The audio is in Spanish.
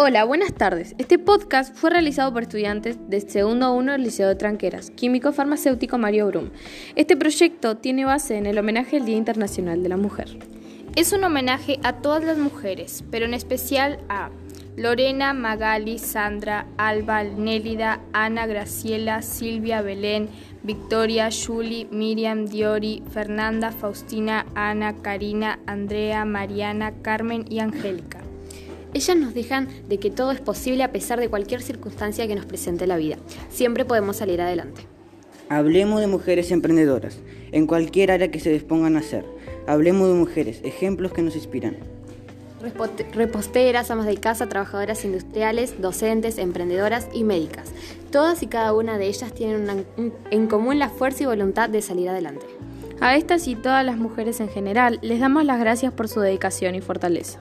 Hola, buenas tardes. Este podcast fue realizado por estudiantes de segundo 1 del Liceo de Tranqueras, Químico Farmacéutico Mario Brum. Este proyecto tiene base en el homenaje al Día Internacional de la Mujer. Es un homenaje a todas las mujeres, pero en especial a Lorena, Magali, Sandra, Alba, Nélida, Ana, Graciela, Silvia, Belén, Victoria, Julie, Miriam, Diori, Fernanda, Faustina, Ana, Karina, Andrea, Mariana, Carmen y Angélica. Ellas nos dejan de que todo es posible a pesar de cualquier circunstancia que nos presente la vida. Siempre podemos salir adelante. Hablemos de mujeres emprendedoras, en cualquier área que se dispongan a hacer. Hablemos de mujeres, ejemplos que nos inspiran. Reposteras, amas de casa, trabajadoras industriales, docentes, emprendedoras y médicas. Todas y cada una de ellas tienen en común la fuerza y voluntad de salir adelante. A estas y todas las mujeres en general les damos las gracias por su dedicación y fortaleza.